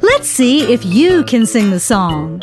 Let's see if you can sing the song.